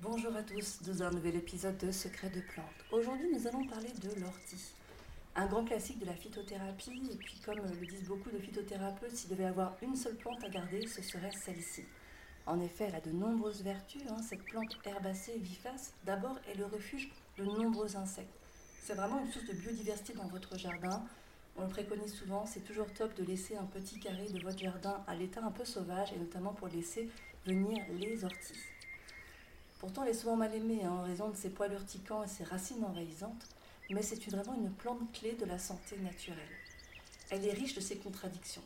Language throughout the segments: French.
Bonjour à tous dans un nouvel épisode de Secrets de plantes. Aujourd'hui, nous allons parler de l'ortie, un grand classique de la phytothérapie. Et puis, comme le disent beaucoup de phytothérapeutes, s'il devait avoir une seule plante à garder, ce serait celle-ci. En effet, elle a de nombreuses vertus. Hein, cette plante herbacée vivace, d'abord, est le refuge de nombreux insectes. C'est vraiment une source de biodiversité dans votre jardin. On le préconise souvent, c'est toujours top de laisser un petit carré de votre jardin à l'état un peu sauvage, et notamment pour laisser venir les orties. Pourtant, elle est souvent mal aimée hein, en raison de ses poils urticants et ses racines envahissantes, mais c'est vraiment une plante clé de la santé naturelle. Elle est riche de ses contradictions.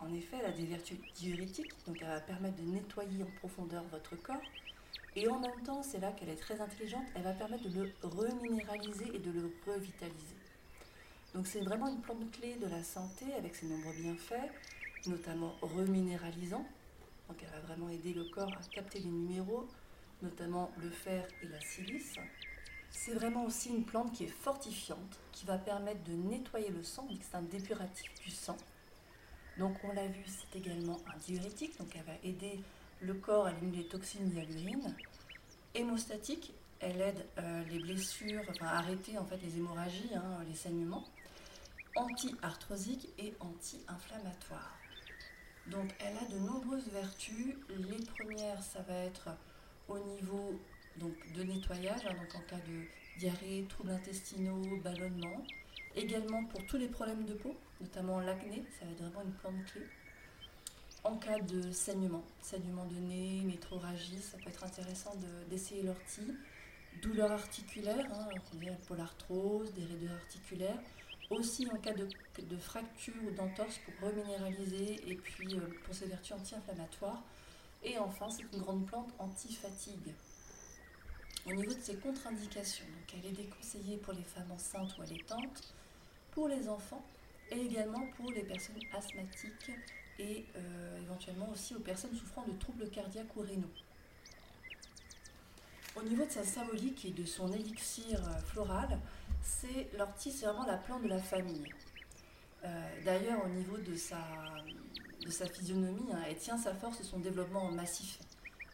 En effet, elle a des vertus diurétiques, donc elle va permettre de nettoyer en profondeur votre corps. Et en même temps, c'est là qu'elle est très intelligente, elle va permettre de le reminéraliser et de le revitaliser. Donc c'est vraiment une plante clé de la santé avec ses nombreux bienfaits, notamment reminéralisant. Donc elle va vraiment aider le corps à capter les minéraux, notamment le fer et la silice. C'est vraiment aussi une plante qui est fortifiante, qui va permettre de nettoyer le sang, c'est un dépuratif du sang. Donc on l'a vu, c'est également un diurétique, donc elle va aider le corps à éliminer les toxines à l'urine. Hémostatique, elle aide euh, les blessures, enfin arrêter en fait les hémorragies, hein, les saignements. Anti-arthrosique et anti-inflammatoire. Donc elle a de nombreuses vertus. Les premières, ça va être au niveau donc, de nettoyage, hein, donc en cas de diarrhée, troubles intestinaux, ballonnement. Également pour tous les problèmes de peau, notamment l'acné, ça va être vraiment une plante clé. En cas de saignement, saignement de nez, métroragie, ça peut être intéressant d'essayer l'ortie. Douleurs articulaires, hein, pour l'arthrose, des raideurs articulaires. Aussi en cas de, de fracture ou d'entorse pour reminéraliser et puis euh, pour ses vertus anti-inflammatoires. Et enfin, c'est une grande plante anti-fatigue. Au niveau de ses contre-indications, donc elle est déconseillée pour les femmes enceintes ou allaitantes, pour les enfants et également pour les personnes asthmatiques et euh, éventuellement aussi aux personnes souffrant de troubles cardiaques ou rénaux. Au niveau de sa symbolique et de son élixir euh, floral, c'est l'ortie, c'est vraiment la plante de la famille. Euh, d'ailleurs, au niveau de sa, physionomie, hein, elle tient sa force et son développement massif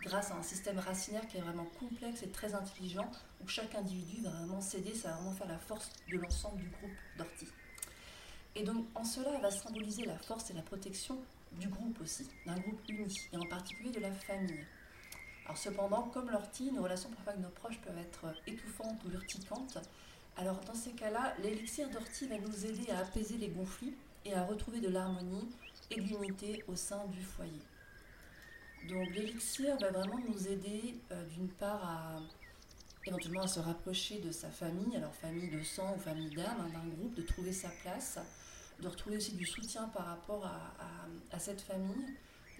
grâce à un système racinaire qui est vraiment complexe et très intelligent, où chaque individu va vraiment s'aider, ça va vraiment faire la force de l'ensemble du groupe d'ortie. Et donc en cela, elle va symboliser la force et la protection du groupe aussi, d'un groupe uni, et en particulier de la famille. Alors cependant, comme l'ortie, nos relations parfois avec nos proches peuvent être étouffantes ou urticantes. Alors dans ces cas-là, l'élixir d'ortie va nous aider à apaiser les conflits et à retrouver de l'harmonie et de l'unité au sein du foyer. Donc l'élixir va vraiment nous aider euh, d'une part à éventuellement à se rapprocher de sa famille, alors famille de sang ou famille d'âme, hein, d'un groupe, de trouver sa place, de retrouver aussi du soutien par rapport à, cette famille,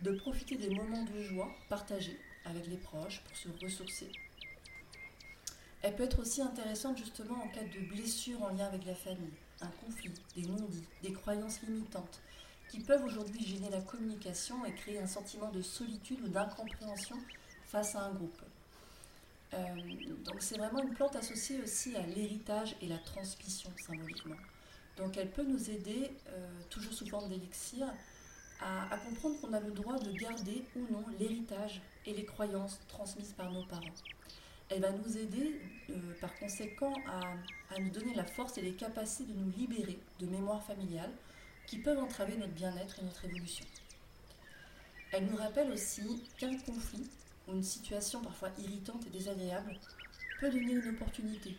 de profiter des moments de joie partagés avec les proches pour se ressourcer. Elle peut être aussi intéressante justement en cas de blessure en lien avec la famille, un conflit, des non-dits, des croyances limitantes, qui peuvent aujourd'hui gêner la communication et créer un sentiment de solitude ou d'incompréhension face à un groupe. Euh, donc c'est vraiment une plante associée aussi à l'héritage et la transmission symboliquement. Donc elle peut nous aider, euh, toujours sous forme d'élixir, à, comprendre qu'on a le droit de garder ou non l'héritage et les croyances transmises par nos parents. Elle va nous aider euh, par conséquent à, nous donner la force et les capacités de nous libérer de mémoires familiales qui peuvent entraver notre bien-être et notre évolution. Elle nous rappelle aussi qu'un conflit ou une situation parfois irritante et désagréable peut donner une opportunité,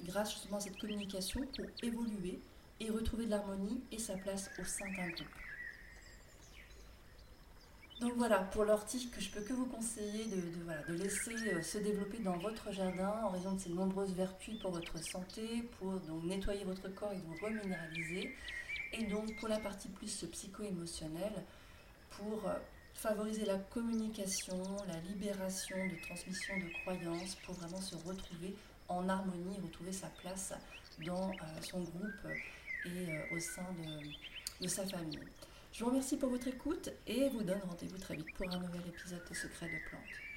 grâce justement à cette communication, pour évoluer et retrouver de l'harmonie et sa place au sein d'un groupe. Donc voilà, pour l'ortie que je peux que vous conseiller de, laisser euh, se développer dans votre jardin en raison de ses nombreuses vertus pour votre santé, pour nettoyer votre corps et vous reminéraliser. Et donc pour la partie plus psycho-émotionnelle, pour euh, favoriser la communication, la libération de transmission de croyances, pour vraiment se retrouver en harmonie, retrouver sa place dans euh, son groupe et au sein de sa famille. Je vous remercie pour votre écoute et vous donne rendez-vous très vite pour un nouvel épisode de Secrets de Plantes.